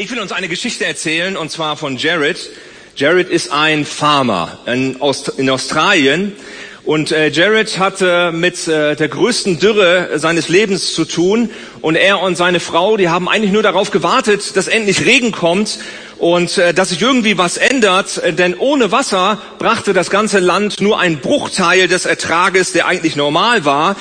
Ich will uns eine Geschichte erzählen, und zwar von Jared. Jared ist ein Farmer in, Aust in Australien. Und äh, Jared hatte mit äh, der größten Dürre seines Lebens zu tun. Und er und seine Frau, die haben eigentlich nur darauf gewartet, dass endlich Regen kommt und äh, dass sich irgendwie was ändert. Denn ohne Wasser brachte das ganze Land nur ein Bruchteil des Ertrages, der eigentlich normal war.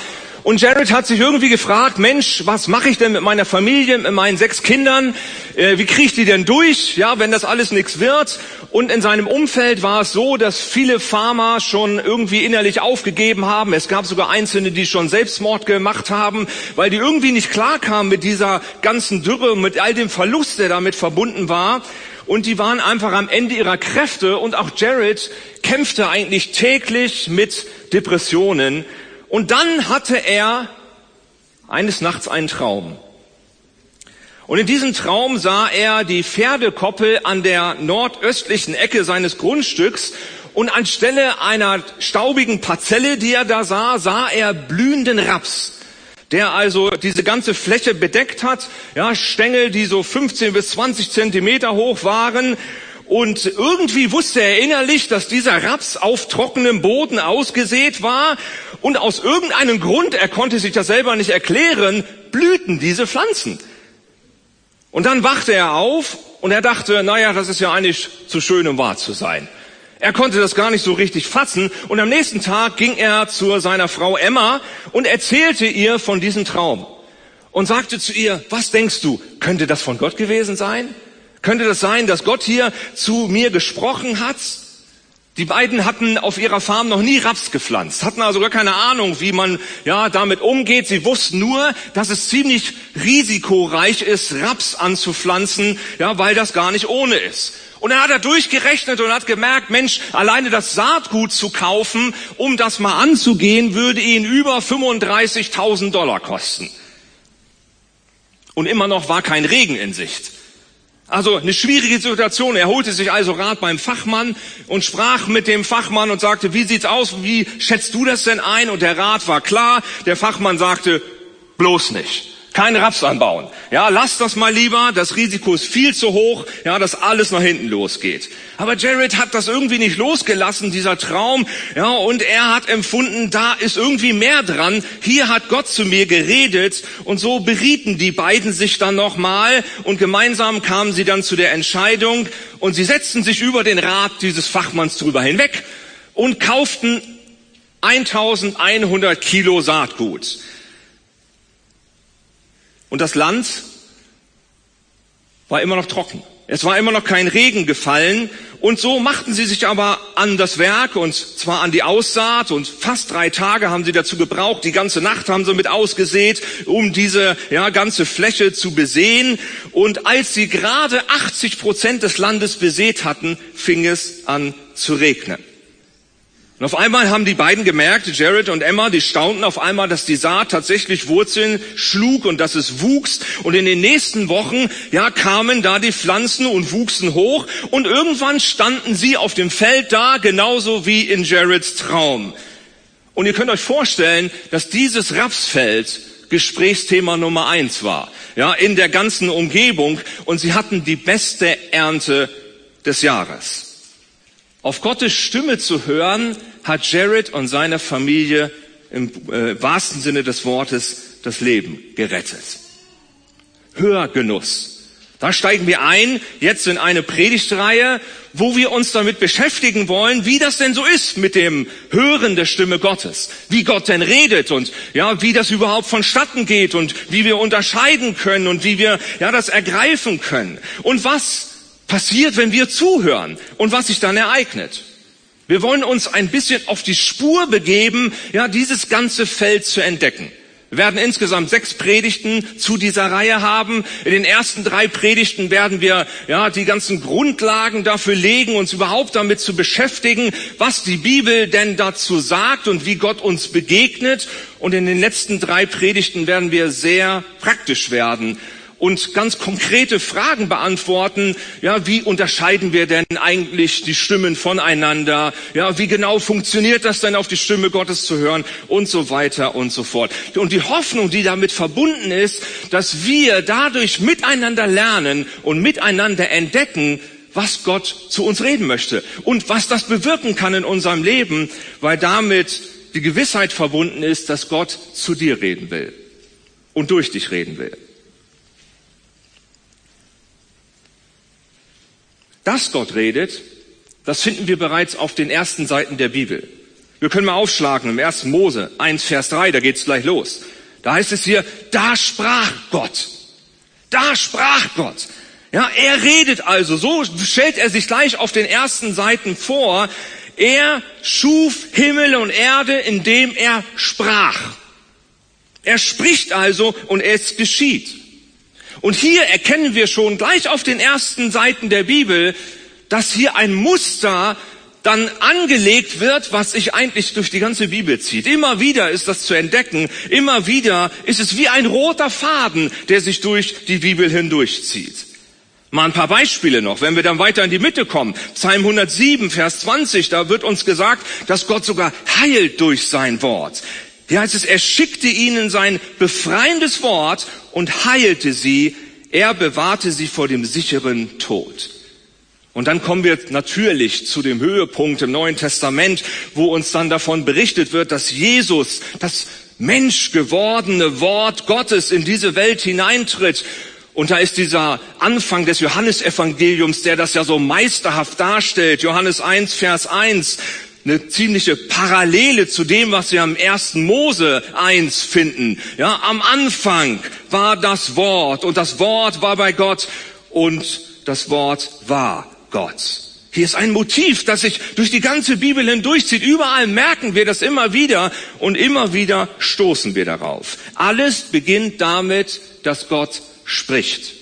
Und Jared hat sich irgendwie gefragt, Mensch, was mache ich denn mit meiner Familie, mit meinen sechs Kindern? Äh, wie kriege ich die denn durch, ja, wenn das alles nichts wird? Und in seinem Umfeld war es so, dass viele Farmer schon irgendwie innerlich aufgegeben haben. Es gab sogar Einzelne, die schon Selbstmord gemacht haben, weil die irgendwie nicht klarkamen mit dieser ganzen Dürre, mit all dem Verlust, der damit verbunden war. Und die waren einfach am Ende ihrer Kräfte. Und auch Jared kämpfte eigentlich täglich mit Depressionen. Und dann hatte er eines Nachts einen Traum. Und in diesem Traum sah er die Pferdekoppel an der nordöstlichen Ecke seines Grundstücks. Und anstelle einer staubigen Parzelle, die er da sah, sah er blühenden Raps, der also diese ganze Fläche bedeckt hat, ja, Stängel, die so 15 bis 20 Zentimeter hoch waren und irgendwie wusste er innerlich, dass dieser Raps auf trockenem Boden ausgesät war. Und aus irgendeinem Grund, er konnte sich das selber nicht erklären, blühten diese Pflanzen. Und dann wachte er auf und er dachte, naja, das ist ja eigentlich zu schön, um wahr zu sein. Er konnte das gar nicht so richtig fassen und am nächsten Tag ging er zu seiner Frau Emma und erzählte ihr von diesem Traum und sagte zu ihr, was denkst du, könnte das von Gott gewesen sein? Könnte das sein, dass Gott hier zu mir gesprochen hat? Die beiden hatten auf ihrer Farm noch nie Raps gepflanzt, hatten also gar keine Ahnung, wie man ja damit umgeht. Sie wussten nur, dass es ziemlich risikoreich ist, Raps anzupflanzen, ja, weil das gar nicht ohne ist. Und er hat er durchgerechnet und hat gemerkt, Mensch, alleine das Saatgut zu kaufen, um das mal anzugehen, würde ihn über 35.000 Dollar kosten. Und immer noch war kein Regen in Sicht. Also eine schwierige Situation. Er holte sich also Rat beim Fachmann und sprach mit dem Fachmann und sagte, wie sieht's aus? Wie schätzt du das denn ein? Und der Rat war klar. Der Fachmann sagte, bloß nicht kein Raps anbauen. Ja, lasst das mal lieber. Das Risiko ist viel zu hoch, ja, dass alles nach hinten losgeht. Aber Jared hat das irgendwie nicht losgelassen, dieser Traum. Ja, und er hat empfunden, da ist irgendwie mehr dran. Hier hat Gott zu mir geredet. Und so berieten die beiden sich dann nochmal. Und gemeinsam kamen sie dann zu der Entscheidung. Und sie setzten sich über den Rat dieses Fachmanns drüber hinweg und kauften 1100 Kilo Saatgut. Und das Land war immer noch trocken. Es war immer noch kein Regen gefallen. Und so machten sie sich aber an das Werk und zwar an die Aussaat und fast drei Tage haben sie dazu gebraucht. Die ganze Nacht haben sie mit ausgesät, um diese ja, ganze Fläche zu besehen. Und als sie gerade 80 Prozent des Landes besät hatten, fing es an zu regnen. Und auf einmal haben die beiden gemerkt, Jared und Emma, die staunten auf einmal, dass die Saat tatsächlich Wurzeln schlug und dass es wuchs. Und in den nächsten Wochen, ja, kamen da die Pflanzen und wuchsen hoch. Und irgendwann standen sie auf dem Feld da, genauso wie in Jareds Traum. Und ihr könnt euch vorstellen, dass dieses Rapsfeld Gesprächsthema Nummer eins war. Ja, in der ganzen Umgebung. Und sie hatten die beste Ernte des Jahres. Auf Gottes Stimme zu hören, hat Jared und seine Familie im äh, wahrsten Sinne des Wortes das Leben gerettet. Hörgenuss. Da steigen wir ein, jetzt in eine Predigtreihe, wo wir uns damit beschäftigen wollen, wie das denn so ist mit dem Hören der Stimme Gottes. Wie Gott denn redet und, ja, wie das überhaupt vonstatten geht und wie wir unterscheiden können und wie wir, ja, das ergreifen können. Und was passiert, wenn wir zuhören und was sich dann ereignet. Wir wollen uns ein bisschen auf die Spur begeben, ja, dieses ganze Feld zu entdecken. Wir werden insgesamt sechs Predigten zu dieser Reihe haben. In den ersten drei Predigten werden wir ja die ganzen Grundlagen dafür legen, uns überhaupt damit zu beschäftigen, was die Bibel denn dazu sagt und wie Gott uns begegnet. Und in den letzten drei Predigten werden wir sehr praktisch werden und ganz konkrete Fragen beantworten. Ja, wie unterscheiden wir denn eigentlich die Stimmen voneinander? Ja, wie genau funktioniert das denn auf die Stimme Gottes zu hören und so weiter und so fort. Und die Hoffnung, die damit verbunden ist, dass wir dadurch miteinander lernen und miteinander entdecken, was Gott zu uns reden möchte und was das bewirken kann in unserem Leben, weil damit die Gewissheit verbunden ist, dass Gott zu dir reden will und durch dich reden will. Dass Gott redet, das finden wir bereits auf den ersten Seiten der Bibel. Wir können mal aufschlagen im 1. Mose 1, Vers 3, da geht's gleich los. Da heißt es hier, da sprach Gott. Da sprach Gott. Ja, er redet also, so stellt er sich gleich auf den ersten Seiten vor. Er schuf Himmel und Erde, indem er sprach. Er spricht also und es geschieht. Und hier erkennen wir schon gleich auf den ersten Seiten der Bibel, dass hier ein Muster dann angelegt wird, was sich eigentlich durch die ganze Bibel zieht. Immer wieder ist das zu entdecken, immer wieder ist es wie ein roter Faden, der sich durch die Bibel hindurchzieht. Mal ein paar Beispiele noch, wenn wir dann weiter in die Mitte kommen. Psalm 107, Vers 20, da wird uns gesagt, dass Gott sogar heilt durch sein Wort. Hier heißt es, er schickte ihnen sein befreiendes Wort und heilte sie. Er bewahrte sie vor dem sicheren Tod. Und dann kommen wir natürlich zu dem Höhepunkt im Neuen Testament, wo uns dann davon berichtet wird, dass Jesus, das Mensch gewordene Wort Gottes in diese Welt hineintritt. Und da ist dieser Anfang des Johannesevangeliums, der das ja so meisterhaft darstellt. Johannes 1, Vers 1 eine ziemliche Parallele zu dem, was wir am ersten Mose 1 finden. Ja, am Anfang war das Wort und das Wort war bei Gott und das Wort war Gott. Hier ist ein Motiv, das sich durch die ganze Bibel hindurchzieht. Überall merken wir das immer wieder und immer wieder stoßen wir darauf. Alles beginnt damit, dass Gott spricht.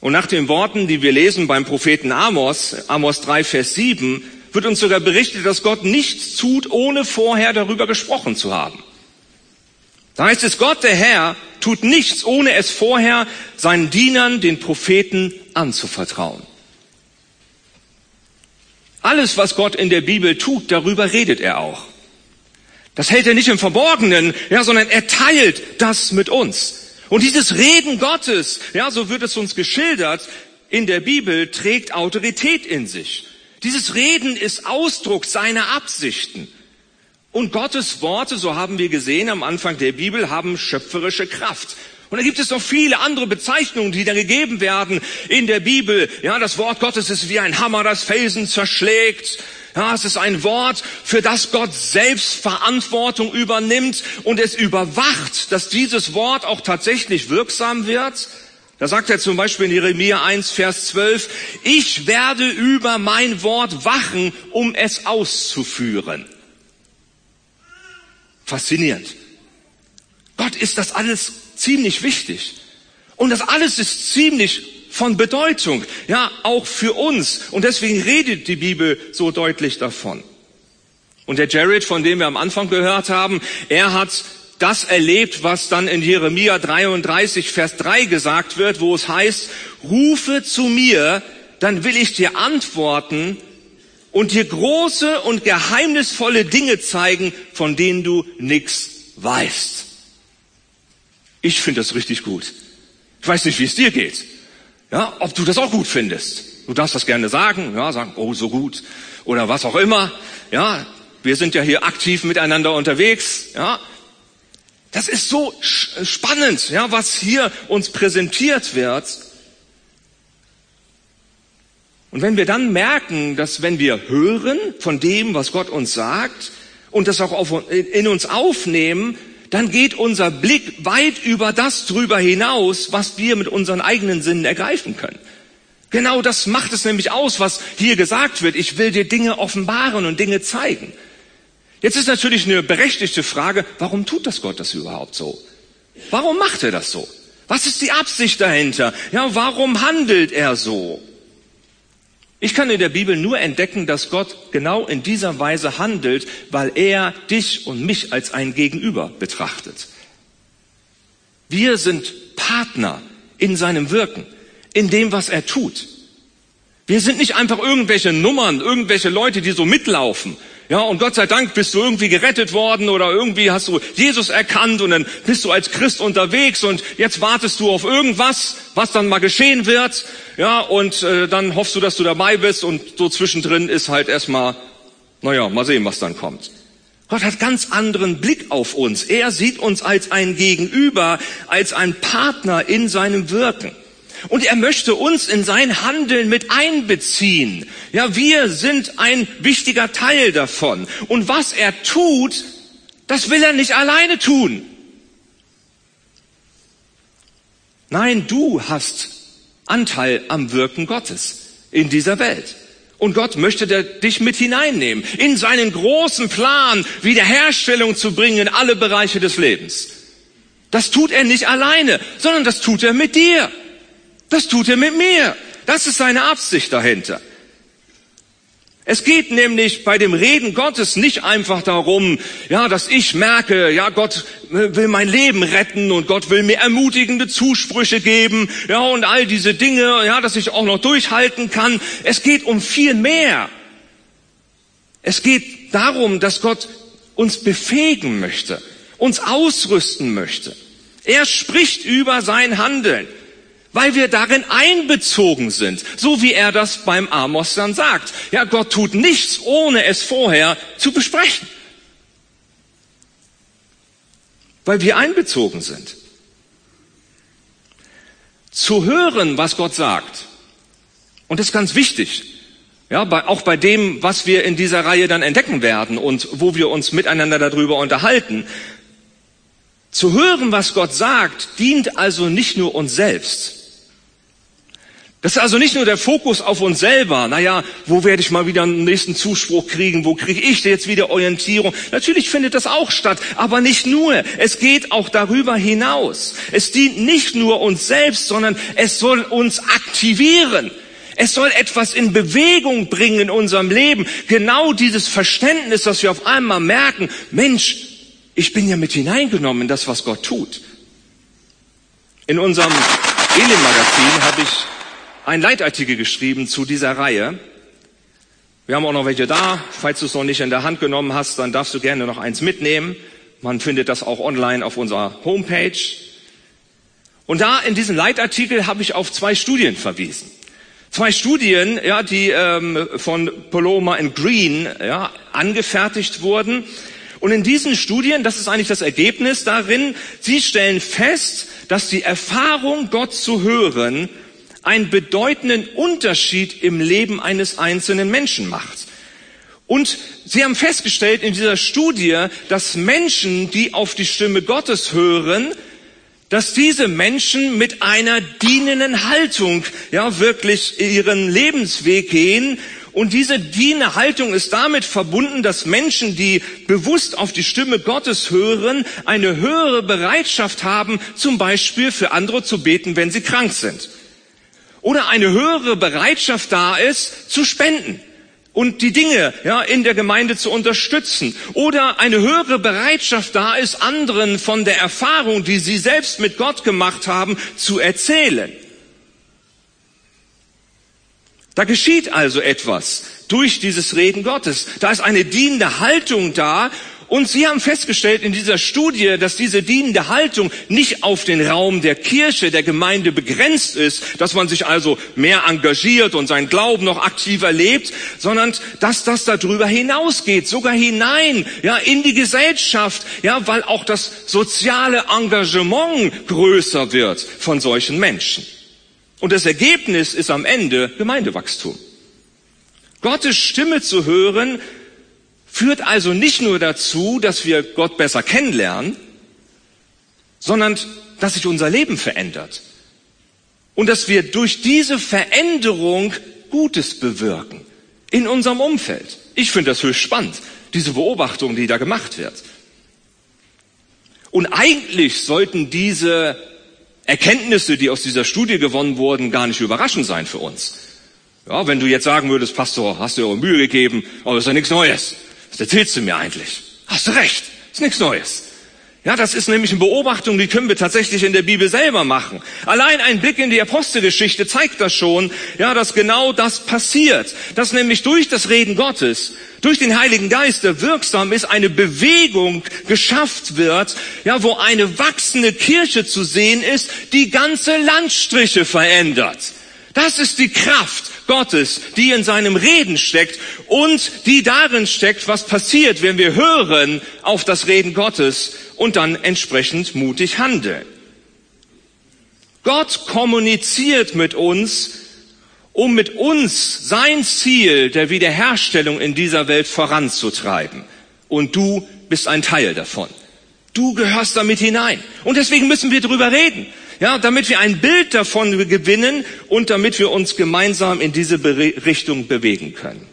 Und nach den Worten, die wir lesen beim Propheten Amos, Amos 3, Vers 7, wird uns sogar berichtet, dass Gott nichts tut, ohne vorher darüber gesprochen zu haben. Da heißt es, Gott, der Herr, tut nichts, ohne es vorher seinen Dienern, den Propheten, anzuvertrauen. Alles, was Gott in der Bibel tut, darüber redet er auch. Das hält er nicht im Verborgenen, ja, sondern er teilt das mit uns. Und dieses Reden Gottes, ja, so wird es uns geschildert, in der Bibel trägt Autorität in sich. Dieses Reden ist Ausdruck seiner Absichten. Und Gottes Worte, so haben wir gesehen am Anfang der Bibel, haben schöpferische Kraft. Und da gibt es noch viele andere Bezeichnungen, die da gegeben werden in der Bibel. Ja, das Wort Gottes ist wie ein Hammer, das Felsen zerschlägt. Ja, es ist ein Wort, für das Gott selbst Verantwortung übernimmt und es überwacht, dass dieses Wort auch tatsächlich wirksam wird. Da sagt er zum Beispiel in Jeremia 1, Vers 12, ich werde über mein Wort wachen, um es auszuführen. Faszinierend. Gott ist das alles ziemlich wichtig. Und das alles ist ziemlich von Bedeutung, ja, auch für uns. Und deswegen redet die Bibel so deutlich davon. Und der Jared, von dem wir am Anfang gehört haben, er hat das erlebt, was dann in Jeremia 33, Vers 3 gesagt wird, wo es heißt, rufe zu mir, dann will ich dir antworten und dir große und geheimnisvolle Dinge zeigen, von denen du nichts weißt. Ich finde das richtig gut. Ich weiß nicht, wie es dir geht. Ja, ob du das auch gut findest. Du darfst das gerne sagen, ja, sagen, oh, so gut. Oder was auch immer. Ja, wir sind ja hier aktiv miteinander unterwegs, ja. Das ist so spannend, ja, was hier uns präsentiert wird. Und wenn wir dann merken, dass wenn wir hören von dem, was Gott uns sagt und das auch in uns aufnehmen, dann geht unser Blick weit über das drüber hinaus, was wir mit unseren eigenen Sinnen ergreifen können. Genau das macht es nämlich aus, was hier gesagt wird. Ich will dir Dinge offenbaren und Dinge zeigen. Jetzt ist natürlich eine berechtigte Frage, warum tut das Gott das überhaupt so? Warum macht er das so? Was ist die Absicht dahinter? Ja, warum handelt er so? Ich kann in der Bibel nur entdecken, dass Gott genau in dieser Weise handelt, weil er dich und mich als ein Gegenüber betrachtet. Wir sind Partner in seinem Wirken, in dem, was er tut. Wir sind nicht einfach irgendwelche Nummern, irgendwelche Leute, die so mitlaufen. Ja, und Gott sei Dank bist du irgendwie gerettet worden oder irgendwie hast du Jesus erkannt und dann bist du als Christ unterwegs und jetzt wartest du auf irgendwas, was dann mal geschehen wird. Ja, und äh, dann hoffst du, dass du dabei bist und so zwischendrin ist halt erstmal, naja, mal sehen, was dann kommt. Gott hat ganz anderen Blick auf uns. Er sieht uns als ein Gegenüber, als ein Partner in seinem Wirken. Und er möchte uns in sein Handeln mit einbeziehen. Ja, wir sind ein wichtiger Teil davon. Und was er tut, das will er nicht alleine tun. Nein, du hast Anteil am Wirken Gottes in dieser Welt. Und Gott möchte dich mit hineinnehmen in seinen großen Plan, Wiederherstellung zu bringen in alle Bereiche des Lebens. Das tut er nicht alleine, sondern das tut er mit dir. Das tut er mit mir. Das ist seine Absicht dahinter. Es geht nämlich bei dem Reden Gottes nicht einfach darum, ja, dass ich merke, ja, Gott will mein Leben retten und Gott will mir ermutigende Zusprüche geben, ja, und all diese Dinge, ja, dass ich auch noch durchhalten kann. Es geht um viel mehr. Es geht darum, dass Gott uns befähigen möchte, uns ausrüsten möchte. Er spricht über sein Handeln weil wir darin einbezogen sind, so wie er das beim Amos dann sagt. Ja, Gott tut nichts, ohne es vorher zu besprechen, weil wir einbezogen sind. Zu hören, was Gott sagt, und das ist ganz wichtig, ja, auch bei dem, was wir in dieser Reihe dann entdecken werden und wo wir uns miteinander darüber unterhalten. Zu hören, was Gott sagt, dient also nicht nur uns selbst, das ist also nicht nur der Fokus auf uns selber. Naja, wo werde ich mal wieder einen nächsten Zuspruch kriegen? Wo kriege ich jetzt wieder Orientierung? Natürlich findet das auch statt, aber nicht nur. Es geht auch darüber hinaus. Es dient nicht nur uns selbst, sondern es soll uns aktivieren. Es soll etwas in Bewegung bringen in unserem Leben. Genau dieses Verständnis, dass wir auf einmal merken, Mensch, ich bin ja mit hineingenommen in das, was Gott tut. In unserem Elim-Magazin habe ich einen Leitartikel geschrieben zu dieser Reihe. Wir haben auch noch welche da. Falls du es noch nicht in der Hand genommen hast, dann darfst du gerne noch eins mitnehmen. Man findet das auch online auf unserer Homepage. Und da in diesem Leitartikel habe ich auf zwei Studien verwiesen. Zwei Studien, ja, die ähm, von Paloma and Green ja, angefertigt wurden. Und in diesen Studien, das ist eigentlich das Ergebnis darin, sie stellen fest, dass die Erfahrung, Gott zu hören, einen bedeutenden Unterschied im Leben eines einzelnen Menschen macht. Und sie haben festgestellt in dieser Studie, dass Menschen, die auf die Stimme Gottes hören, dass diese Menschen mit einer dienenden Haltung ja wirklich ihren Lebensweg gehen und diese dienende Haltung ist damit verbunden, dass Menschen, die bewusst auf die Stimme Gottes hören, eine höhere Bereitschaft haben, zum Beispiel für andere zu beten, wenn sie krank sind oder eine höhere Bereitschaft da ist, zu spenden und die Dinge ja, in der Gemeinde zu unterstützen oder eine höhere Bereitschaft da ist, anderen von der Erfahrung, die sie selbst mit Gott gemacht haben, zu erzählen. Da geschieht also etwas durch dieses Reden Gottes. Da ist eine dienende Haltung da und Sie haben festgestellt in dieser Studie, dass diese dienende Haltung nicht auf den Raum der Kirche, der Gemeinde begrenzt ist, dass man sich also mehr engagiert und seinen Glauben noch aktiver lebt, sondern dass das darüber hinausgeht, sogar hinein, ja, in die Gesellschaft, ja, weil auch das soziale Engagement größer wird von solchen Menschen. Und das Ergebnis ist am Ende Gemeindewachstum. Gottes Stimme zu hören, führt also nicht nur dazu, dass wir Gott besser kennenlernen, sondern dass sich unser Leben verändert. Und dass wir durch diese Veränderung Gutes bewirken in unserem Umfeld. Ich finde das höchst spannend, diese Beobachtung, die da gemacht wird. Und eigentlich sollten diese Erkenntnisse, die aus dieser Studie gewonnen wurden, gar nicht überraschend sein für uns. Ja, wenn du jetzt sagen würdest, Pastor, hast du dir Mühe gegeben, aber ist ja nichts Neues. Was erzählst du mir eigentlich? Hast du recht, ist nichts Neues. Ja, das ist nämlich eine Beobachtung, die können wir tatsächlich in der Bibel selber machen. Allein ein Blick in die Apostelgeschichte zeigt das schon, ja, dass genau das passiert. Dass nämlich durch das Reden Gottes, durch den Heiligen Geist, der wirksam ist, eine Bewegung geschafft wird, ja, wo eine wachsende Kirche zu sehen ist, die ganze Landstriche verändert. Das ist die Kraft Gottes, die in seinem Reden steckt und die darin steckt, was passiert, wenn wir hören auf das Reden Gottes und dann entsprechend mutig handeln. Gott kommuniziert mit uns, um mit uns sein Ziel der Wiederherstellung in dieser Welt voranzutreiben. Und du bist ein Teil davon. Du gehörst damit hinein. Und deswegen müssen wir darüber reden. Ja, damit wir ein Bild davon gewinnen und damit wir uns gemeinsam in diese Richtung bewegen können.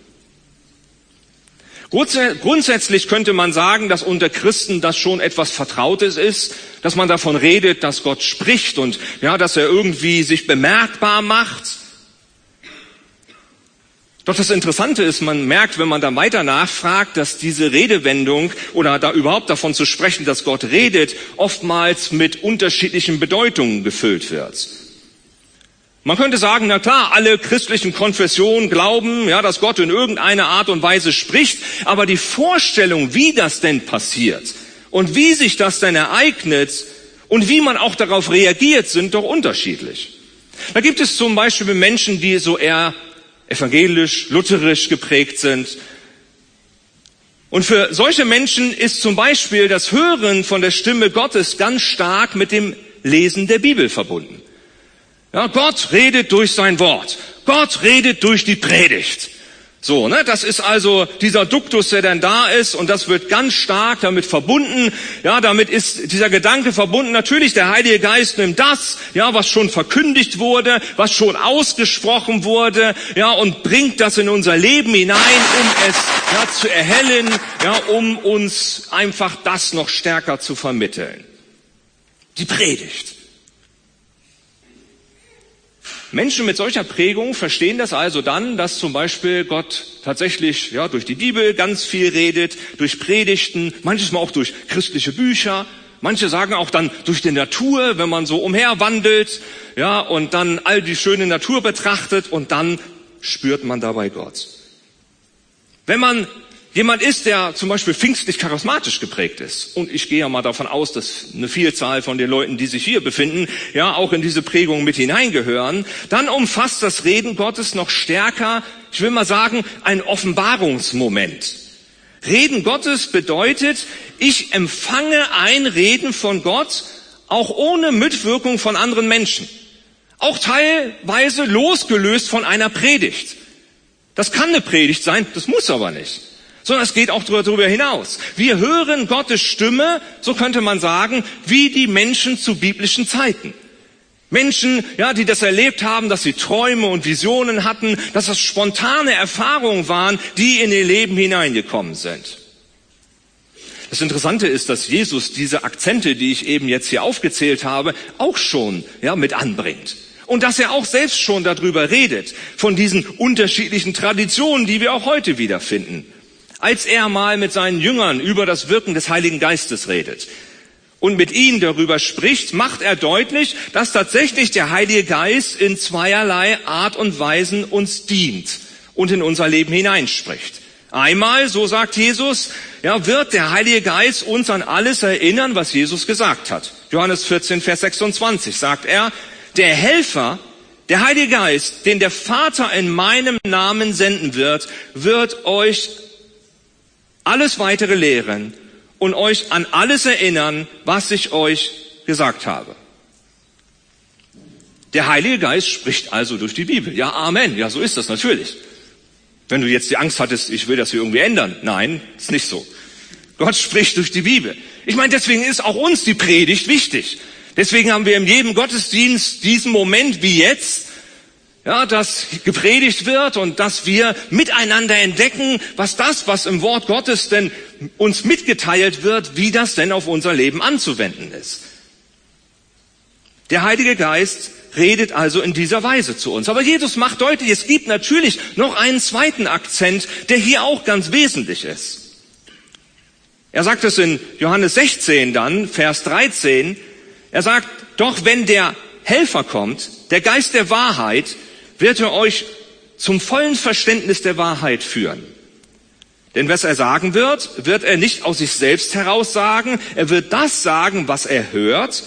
Grundsätzlich könnte man sagen, dass unter Christen das schon etwas Vertrautes ist, dass man davon redet, dass Gott spricht und ja, dass er irgendwie sich bemerkbar macht. Doch das Interessante ist, man merkt, wenn man da weiter nachfragt, dass diese Redewendung oder da überhaupt davon zu sprechen, dass Gott redet, oftmals mit unterschiedlichen Bedeutungen gefüllt wird. Man könnte sagen, na klar, alle christlichen Konfessionen glauben, ja, dass Gott in irgendeiner Art und Weise spricht, aber die Vorstellung, wie das denn passiert und wie sich das denn ereignet und wie man auch darauf reagiert, sind doch unterschiedlich. Da gibt es zum Beispiel Menschen, die so eher evangelisch, lutherisch geprägt sind. Und für solche Menschen ist zum Beispiel das Hören von der Stimme Gottes ganz stark mit dem Lesen der Bibel verbunden. Ja, Gott redet durch sein Wort. Gott redet durch die Predigt. So, ne, das ist also dieser Duktus, der dann da ist und das wird ganz stark damit verbunden. Ja, damit ist dieser Gedanke verbunden. Natürlich, der Heilige Geist nimmt das, ja, was schon verkündigt wurde, was schon ausgesprochen wurde, ja, und bringt das in unser Leben hinein, um es ja, zu erhellen, ja, um uns einfach das noch stärker zu vermitteln. Die Predigt. Menschen mit solcher Prägung verstehen das also dann, dass zum Beispiel Gott tatsächlich ja, durch die Bibel ganz viel redet, durch Predigten, manches Mal auch durch christliche Bücher. Manche sagen auch dann durch die Natur, wenn man so umherwandelt, ja, und dann all die schöne Natur betrachtet und dann spürt man dabei Gott. Wenn man jemand ist, der zum Beispiel pfingstlich charismatisch geprägt ist, und ich gehe ja mal davon aus, dass eine Vielzahl von den Leuten, die sich hier befinden, ja auch in diese Prägung mit hineingehören, dann umfasst das Reden Gottes noch stärker, ich will mal sagen, ein Offenbarungsmoment. Reden Gottes bedeutet, ich empfange ein Reden von Gott, auch ohne Mitwirkung von anderen Menschen. Auch teilweise losgelöst von einer Predigt. Das kann eine Predigt sein, das muss aber nicht sondern es geht auch darüber hinaus. Wir hören Gottes Stimme, so könnte man sagen, wie die Menschen zu biblischen Zeiten. Menschen, ja, die das erlebt haben, dass sie Träume und Visionen hatten, dass das spontane Erfahrungen waren, die in ihr Leben hineingekommen sind. Das Interessante ist, dass Jesus diese Akzente, die ich eben jetzt hier aufgezählt habe, auch schon, ja, mit anbringt. Und dass er auch selbst schon darüber redet, von diesen unterschiedlichen Traditionen, die wir auch heute wiederfinden als er mal mit seinen Jüngern über das Wirken des Heiligen Geistes redet und mit ihnen darüber spricht, macht er deutlich, dass tatsächlich der Heilige Geist in zweierlei Art und Weisen uns dient und in unser Leben hineinspricht. Einmal, so sagt Jesus, ja, wird der Heilige Geist uns an alles erinnern, was Jesus gesagt hat. Johannes 14, Vers 26 sagt er, der Helfer, der Heilige Geist, den der Vater in meinem Namen senden wird, wird euch alles weitere lehren und euch an alles erinnern, was ich euch gesagt habe. Der Heilige Geist spricht also durch die Bibel. Ja, Amen. Ja, so ist das natürlich. Wenn du jetzt die Angst hattest, ich will das hier irgendwie ändern. Nein, ist nicht so. Gott spricht durch die Bibel. Ich meine, deswegen ist auch uns die Predigt wichtig. Deswegen haben wir in jedem Gottesdienst diesen Moment wie jetzt, ja, dass gepredigt wird und dass wir miteinander entdecken, was das, was im Wort Gottes denn uns mitgeteilt wird, wie das denn auf unser Leben anzuwenden ist. Der Heilige Geist redet also in dieser Weise zu uns. Aber Jesus macht deutlich, es gibt natürlich noch einen zweiten Akzent, der hier auch ganz wesentlich ist. Er sagt es in Johannes 16 dann, Vers 13. Er sagt, doch wenn der Helfer kommt, der Geist der Wahrheit, wird er euch zum vollen Verständnis der Wahrheit führen. Denn was er sagen wird, wird er nicht aus sich selbst heraus sagen, er wird das sagen, was er hört,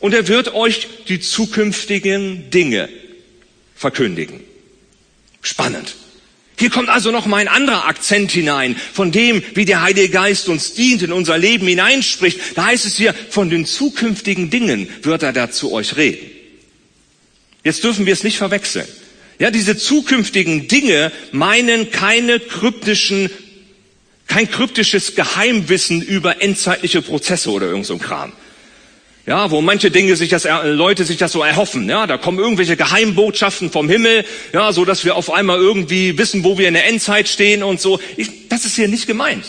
und er wird euch die zukünftigen Dinge verkündigen. Spannend. Hier kommt also noch mal ein anderer Akzent hinein, von dem, wie der Heilige Geist uns dient, in unser Leben hineinspricht. Da heißt es hier, von den zukünftigen Dingen wird er da zu euch reden. Jetzt dürfen wir es nicht verwechseln. Ja, diese zukünftigen Dinge meinen keine kryptischen, kein kryptisches Geheimwissen über endzeitliche Prozesse oder irgend so ein Kram. Ja, wo manche Dinge sich das, Leute sich das so erhoffen. Ja, da kommen irgendwelche Geheimbotschaften vom Himmel, ja, so dass wir auf einmal irgendwie wissen, wo wir in der Endzeit stehen und so. Ich, das ist hier nicht gemeint.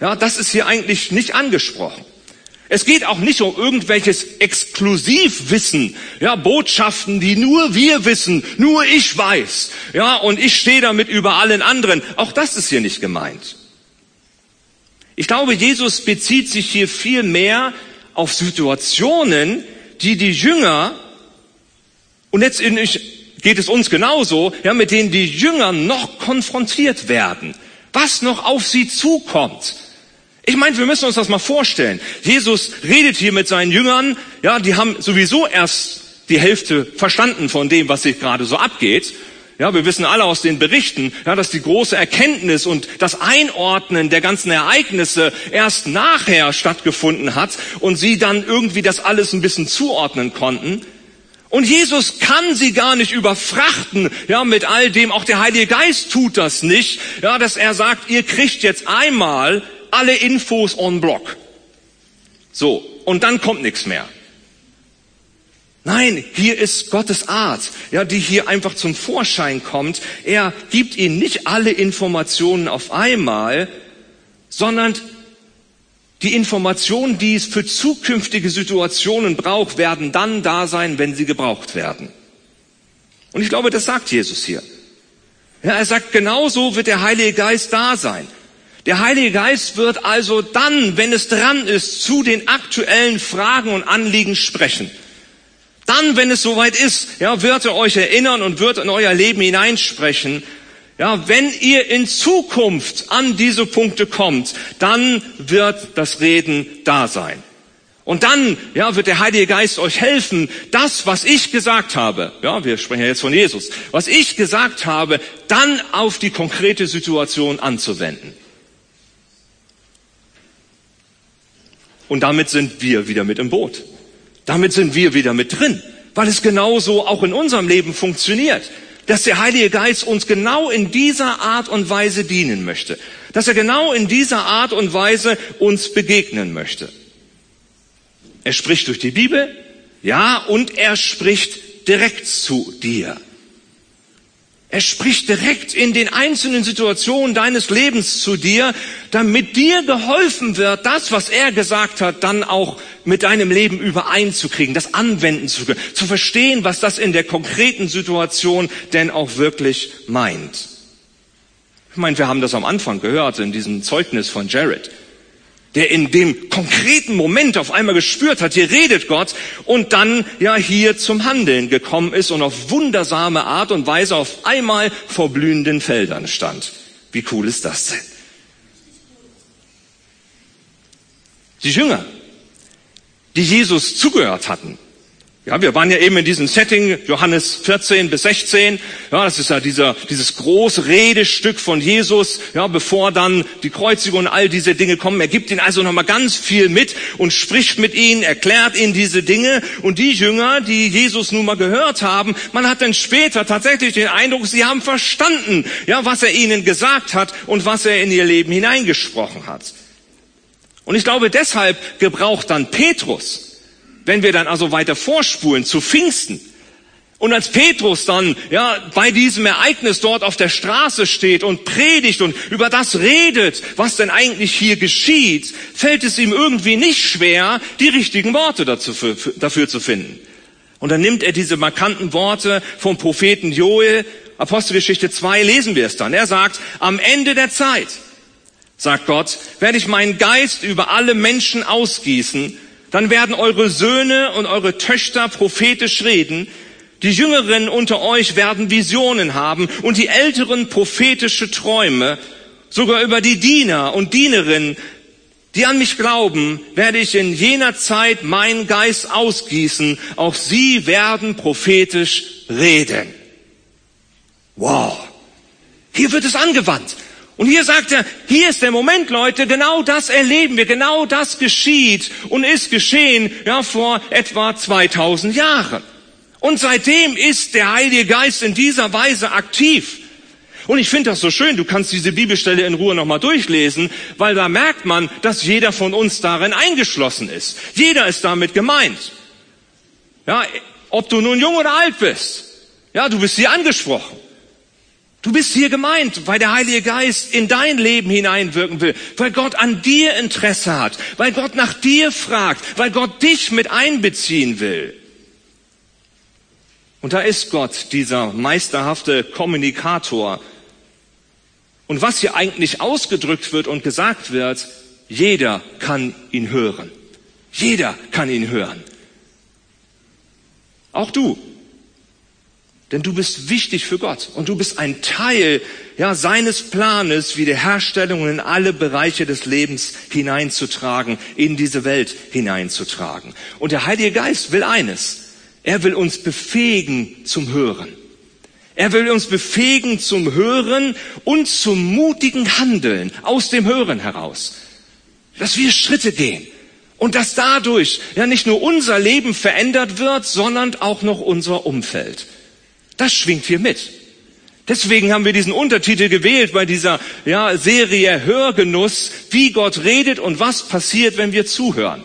Ja, das ist hier eigentlich nicht angesprochen. Es geht auch nicht um irgendwelches Exklusivwissen, ja, Botschaften, die nur wir wissen, nur ich weiß, ja, und ich stehe damit über allen anderen. Auch das ist hier nicht gemeint. Ich glaube, Jesus bezieht sich hier viel mehr auf Situationen, die die Jünger, und letztendlich geht es uns genauso, ja, mit denen die Jünger noch konfrontiert werden, was noch auf sie zukommt. Ich meine, wir müssen uns das mal vorstellen. Jesus redet hier mit seinen Jüngern, ja, die haben sowieso erst die Hälfte verstanden von dem, was sich gerade so abgeht. Ja, wir wissen alle aus den Berichten, ja, dass die große Erkenntnis und das Einordnen der ganzen Ereignisse erst nachher stattgefunden hat und sie dann irgendwie das alles ein bisschen zuordnen konnten. Und Jesus kann sie gar nicht überfrachten, ja, mit all dem. Auch der Heilige Geist tut das nicht, ja, dass er sagt, ihr kriegt jetzt einmal alle Infos on Block. So. Und dann kommt nichts mehr. Nein, hier ist Gottes Art, ja, die hier einfach zum Vorschein kommt. Er gibt ihnen nicht alle Informationen auf einmal, sondern die Informationen, die es für zukünftige Situationen braucht, werden dann da sein, wenn sie gebraucht werden. Und ich glaube, das sagt Jesus hier. Ja, er sagt, genauso wird der Heilige Geist da sein. Der Heilige Geist wird also dann, wenn es dran ist, zu den aktuellen Fragen und Anliegen sprechen. Dann, wenn es soweit ist, ja, wird er euch erinnern und wird in euer Leben hineinsprechen. Ja, wenn ihr in Zukunft an diese Punkte kommt, dann wird das Reden da sein. Und dann, ja, wird der Heilige Geist euch helfen, das, was ich gesagt habe, ja, wir sprechen ja jetzt von Jesus, was ich gesagt habe, dann auf die konkrete Situation anzuwenden. Und damit sind wir wieder mit im Boot. Damit sind wir wieder mit drin, weil es genauso auch in unserem Leben funktioniert, dass der Heilige Geist uns genau in dieser Art und Weise dienen möchte, dass er genau in dieser Art und Weise uns begegnen möchte. Er spricht durch die Bibel, ja, und er spricht direkt zu dir. Er spricht direkt in den einzelnen Situationen deines Lebens zu dir, damit dir geholfen wird, das, was er gesagt hat, dann auch mit deinem Leben übereinzukriegen, das anwenden zu können, zu verstehen, was das in der konkreten Situation denn auch wirklich meint. Ich meine, wir haben das am Anfang gehört in diesem Zeugnis von Jared der in dem konkreten Moment auf einmal gespürt hat, hier redet Gott und dann ja hier zum Handeln gekommen ist und auf wundersame Art und Weise auf einmal vor blühenden Feldern stand. Wie cool ist das denn? Die Jünger, die Jesus zugehört hatten, ja, wir waren ja eben in diesem Setting, Johannes 14 bis 16. Ja, das ist ja dieser, dieses große Redestück von Jesus, ja, bevor dann die Kreuzigung und all diese Dinge kommen. Er gibt ihnen also nochmal ganz viel mit und spricht mit ihnen, erklärt ihnen diese Dinge. Und die Jünger, die Jesus nun mal gehört haben, man hat dann später tatsächlich den Eindruck, sie haben verstanden, ja, was er ihnen gesagt hat und was er in ihr Leben hineingesprochen hat. Und ich glaube, deshalb gebraucht dann Petrus, wenn wir dann also weiter vorspulen zu Pfingsten, und als Petrus dann, ja, bei diesem Ereignis dort auf der Straße steht und predigt und über das redet, was denn eigentlich hier geschieht, fällt es ihm irgendwie nicht schwer, die richtigen Worte dazu, für, dafür zu finden. Und dann nimmt er diese markanten Worte vom Propheten Joel, Apostelgeschichte 2, lesen wir es dann. Er sagt, am Ende der Zeit sagt Gott, werde ich meinen Geist über alle Menschen ausgießen, dann werden eure Söhne und eure Töchter prophetisch reden, die Jüngeren unter euch werden Visionen haben und die Älteren prophetische Träume. Sogar über die Diener und Dienerinnen, die an mich glauben, werde ich in jener Zeit meinen Geist ausgießen. Auch sie werden prophetisch reden. Wow. Hier wird es angewandt. Und hier sagt er, hier ist der Moment, Leute, genau das erleben wir, genau das geschieht und ist geschehen, ja, vor etwa 2000 Jahren. Und seitdem ist der Heilige Geist in dieser Weise aktiv. Und ich finde das so schön, du kannst diese Bibelstelle in Ruhe nochmal durchlesen, weil da merkt man, dass jeder von uns darin eingeschlossen ist. Jeder ist damit gemeint. Ja, ob du nun jung oder alt bist. Ja, du bist hier angesprochen. Du bist hier gemeint, weil der Heilige Geist in dein Leben hineinwirken will, weil Gott an dir Interesse hat, weil Gott nach dir fragt, weil Gott dich mit einbeziehen will. Und da ist Gott, dieser meisterhafte Kommunikator. Und was hier eigentlich ausgedrückt wird und gesagt wird, jeder kann ihn hören. Jeder kann ihn hören. Auch du. Denn du bist wichtig für Gott und du bist ein Teil ja, seines Planes, Wiederherstellung in alle Bereiche des Lebens hineinzutragen, in diese Welt hineinzutragen. Und der Heilige Geist will eines. Er will uns befähigen zum Hören. Er will uns befähigen zum Hören und zum mutigen Handeln aus dem Hören heraus. Dass wir Schritte gehen und dass dadurch ja nicht nur unser Leben verändert wird, sondern auch noch unser Umfeld. Das schwingt hier mit. Deswegen haben wir diesen Untertitel gewählt bei dieser ja, Serie Hörgenuss, wie Gott redet und was passiert, wenn wir zuhören.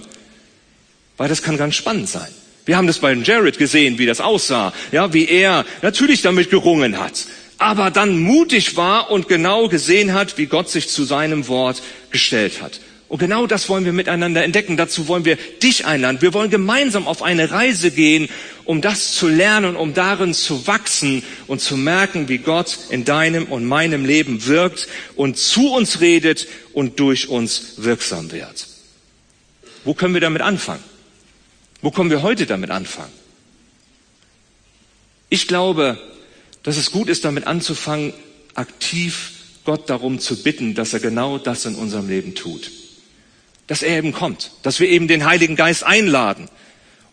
Weil das kann ganz spannend sein. Wir haben das bei Jared gesehen, wie das aussah, ja, wie er natürlich damit gerungen hat, aber dann mutig war und genau gesehen hat, wie Gott sich zu seinem Wort gestellt hat. Und genau das wollen wir miteinander entdecken. Dazu wollen wir dich einladen. Wir wollen gemeinsam auf eine Reise gehen, um das zu lernen, um darin zu wachsen und zu merken, wie Gott in deinem und meinem Leben wirkt und zu uns redet und durch uns wirksam wird. Wo können wir damit anfangen? Wo können wir heute damit anfangen? Ich glaube, dass es gut ist, damit anzufangen, aktiv Gott darum zu bitten, dass er genau das in unserem Leben tut dass er eben kommt, dass wir eben den Heiligen Geist einladen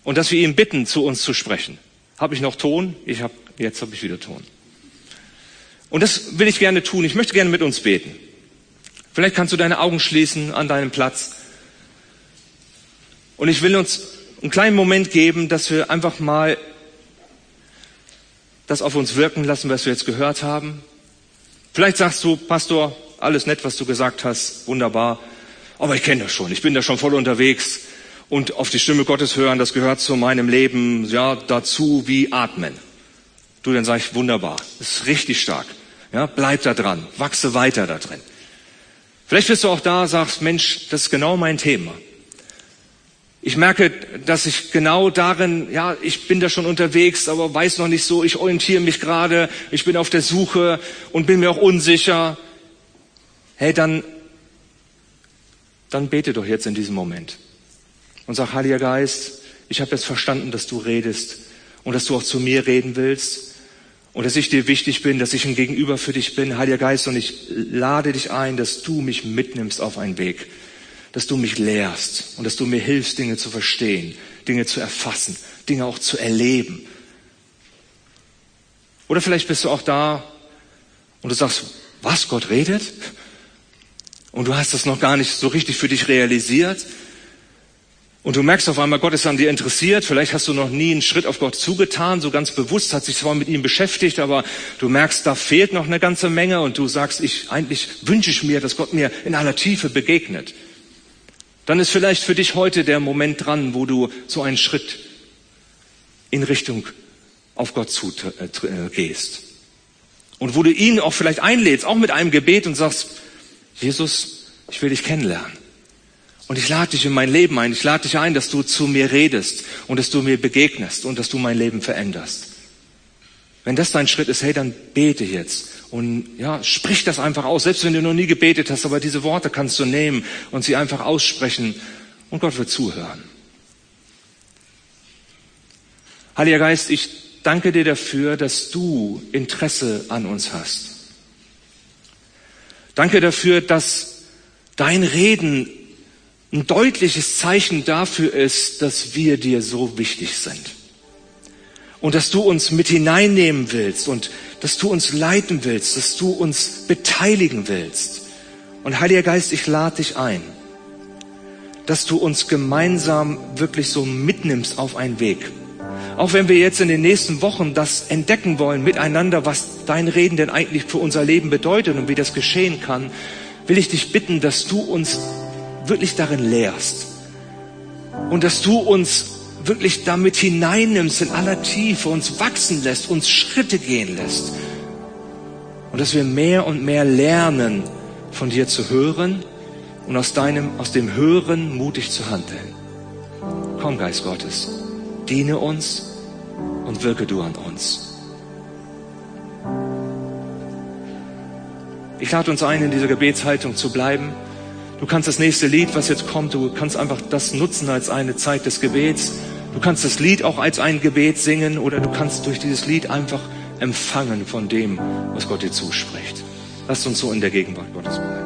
und dass wir ihn bitten, zu uns zu sprechen. Habe ich noch Ton? Ich hab, jetzt habe ich wieder Ton. Und das will ich gerne tun. Ich möchte gerne mit uns beten. Vielleicht kannst du deine Augen schließen an deinem Platz. Und ich will uns einen kleinen Moment geben, dass wir einfach mal das auf uns wirken lassen, was wir jetzt gehört haben. Vielleicht sagst du, Pastor, alles nett, was du gesagt hast, wunderbar. Aber ich kenne das schon. Ich bin da schon voll unterwegs. Und auf die Stimme Gottes hören, das gehört zu meinem Leben, ja, dazu wie atmen. Du, dann sag ich, wunderbar. Das ist richtig stark. Ja, bleib da dran. Wachse weiter da drin. Vielleicht bist du auch da, sagst, Mensch, das ist genau mein Thema. Ich merke, dass ich genau darin, ja, ich bin da schon unterwegs, aber weiß noch nicht so, ich orientiere mich gerade, ich bin auf der Suche und bin mir auch unsicher. Hey, dann dann bete doch jetzt in diesem Moment und sag, Heiliger Geist, ich habe jetzt verstanden, dass du redest und dass du auch zu mir reden willst und dass ich dir wichtig bin, dass ich ein Gegenüber für dich bin, Heiliger Geist, und ich lade dich ein, dass du mich mitnimmst auf einen Weg, dass du mich lehrst und dass du mir hilfst, Dinge zu verstehen, Dinge zu erfassen, Dinge auch zu erleben. Oder vielleicht bist du auch da und du sagst, was, Gott redet? Und du hast das noch gar nicht so richtig für dich realisiert. Und du merkst auf einmal, Gott ist an dir interessiert. Vielleicht hast du noch nie einen Schritt auf Gott zugetan, so ganz bewusst, hat sich zwar mit ihm beschäftigt, aber du merkst, da fehlt noch eine ganze Menge und du sagst, ich, eigentlich wünsche ich mir, dass Gott mir in aller Tiefe begegnet. Dann ist vielleicht für dich heute der Moment dran, wo du so einen Schritt in Richtung auf Gott zu äh, gehst. Und wo du ihn auch vielleicht einlädst, auch mit einem Gebet und sagst, Jesus, ich will dich kennenlernen. Und ich lade dich in mein Leben ein. Ich lade dich ein, dass du zu mir redest und dass du mir begegnest und dass du mein Leben veränderst. Wenn das dein Schritt ist, hey, dann bete jetzt. Und ja, sprich das einfach aus. Selbst wenn du noch nie gebetet hast, aber diese Worte kannst du nehmen und sie einfach aussprechen. Und Gott wird zuhören. Heiliger Geist, ich danke dir dafür, dass du Interesse an uns hast. Danke dafür, dass dein Reden ein deutliches Zeichen dafür ist, dass wir dir so wichtig sind. Und dass du uns mit hineinnehmen willst und dass du uns leiten willst, dass du uns beteiligen willst. Und Heiliger Geist, ich lade dich ein, dass du uns gemeinsam wirklich so mitnimmst auf einen Weg. Auch wenn wir jetzt in den nächsten Wochen das entdecken wollen miteinander, was dein Reden denn eigentlich für unser Leben bedeutet und wie das geschehen kann, will ich dich bitten, dass du uns wirklich darin lehrst und dass du uns wirklich damit hineinnimmst in aller Tiefe, uns wachsen lässt, uns Schritte gehen lässt und dass wir mehr und mehr lernen, von dir zu hören und aus deinem, aus dem Hören mutig zu handeln. Komm, Geist Gottes, diene uns und wirke du an uns. Ich lade uns ein, in dieser Gebetshaltung zu bleiben. Du kannst das nächste Lied, was jetzt kommt, du kannst einfach das nutzen als eine Zeit des Gebets. Du kannst das Lied auch als ein Gebet singen oder du kannst durch dieses Lied einfach empfangen von dem, was Gott dir zuspricht. Lasst uns so in der Gegenwart Gottes bleiben.